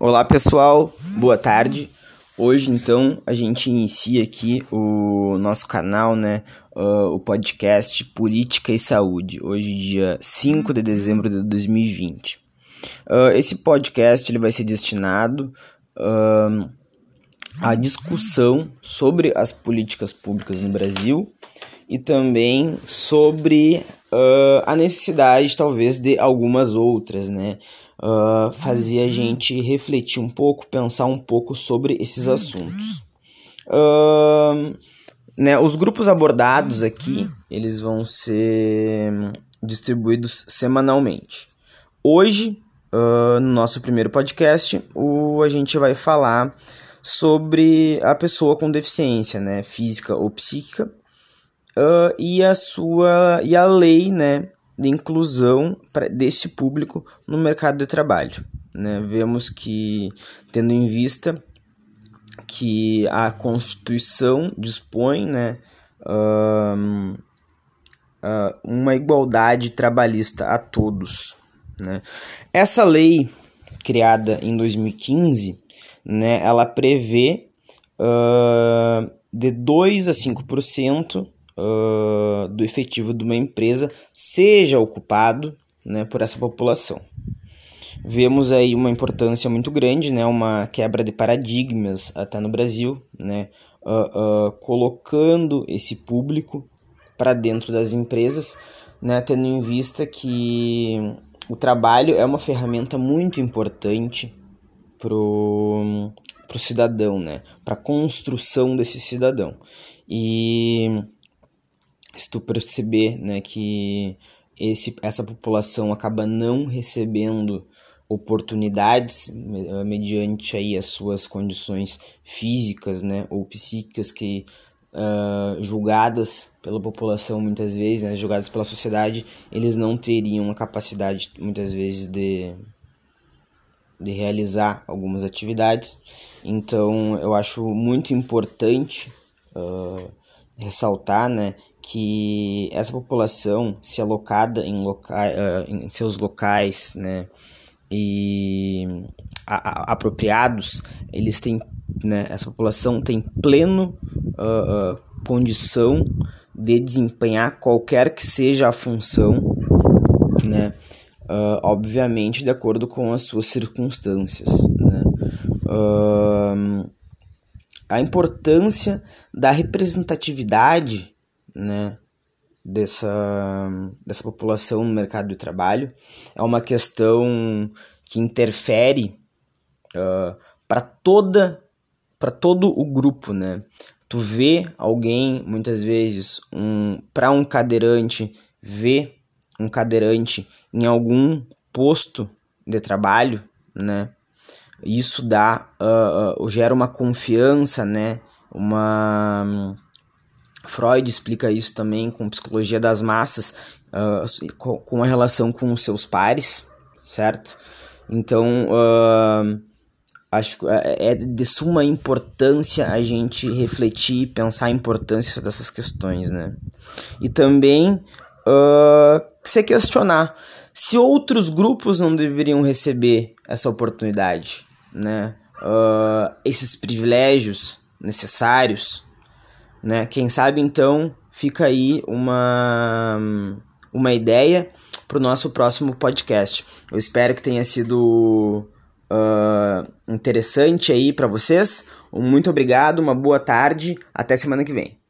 Olá pessoal, boa tarde. Hoje então a gente inicia aqui o nosso canal, né, uh, o podcast Política e Saúde, hoje dia 5 de dezembro de 2020. Uh, esse podcast ele vai ser destinado uh, à discussão sobre as políticas públicas no Brasil e também sobre a necessidade talvez de algumas outras, né, uh, fazia a gente refletir um pouco, pensar um pouco sobre esses assuntos. Uh, né, os grupos abordados aqui, eles vão ser distribuídos semanalmente. Hoje, uh, no nosso primeiro podcast, o, a gente vai falar sobre a pessoa com deficiência, né, física ou psíquica, uh, e a sua e a lei, né, de inclusão pra, desse público no mercado de trabalho. Né? Vemos que, tendo em vista que a Constituição dispõe né, uma igualdade trabalhista a todos. Né? Essa lei, criada em 2015, né, ela prevê uh, de 2 a 5% uh, do efetivo de uma empresa seja ocupado né, por essa população. Vemos aí uma importância muito grande, né, uma quebra de paradigmas até no Brasil, né, uh, uh, colocando esse público para dentro das empresas, né, tendo em vista que o trabalho é uma ferramenta muito importante para o cidadão, né, para a construção desse cidadão. E se tu perceber né, que esse, essa população acaba não recebendo oportunidades mediante aí as suas condições físicas né, ou psíquicas que uh, julgadas pela população muitas vezes, né, julgadas pela sociedade, eles não teriam a capacidade muitas vezes de, de realizar algumas atividades. Então eu acho muito importante uh, ressaltar né, que essa população, se alocada em, loca uh, em seus locais né, e a, a, apropriados, eles têm, né, essa população tem pleno uh, uh, condição de desempenhar qualquer que seja a função, né, obviamente de acordo com as suas circunstâncias. Né. a importância da representatividade né, dessa, dessa população no mercado de trabalho. É uma questão que interfere uh, para toda para todo o grupo, né? Tu vê alguém muitas vezes um para um cadeirante vê um cadeirante em algum posto de trabalho, né? Isso dá uh, uh, gera uma confiança, né? Uma Freud explica isso também com psicologia das massas, uh, com a relação com os seus pares, certo? Então, uh, acho é, é de suma importância a gente refletir, pensar a importância dessas questões, né? E também uh, se questionar se outros grupos não deveriam receber essa oportunidade, né? Esses privilégios necessários né? Quem sabe então fica aí uma, uma ideia para o nosso próximo podcast. Eu espero que tenha sido uh, interessante aí para vocês. Muito obrigado, uma boa tarde, até semana que vem.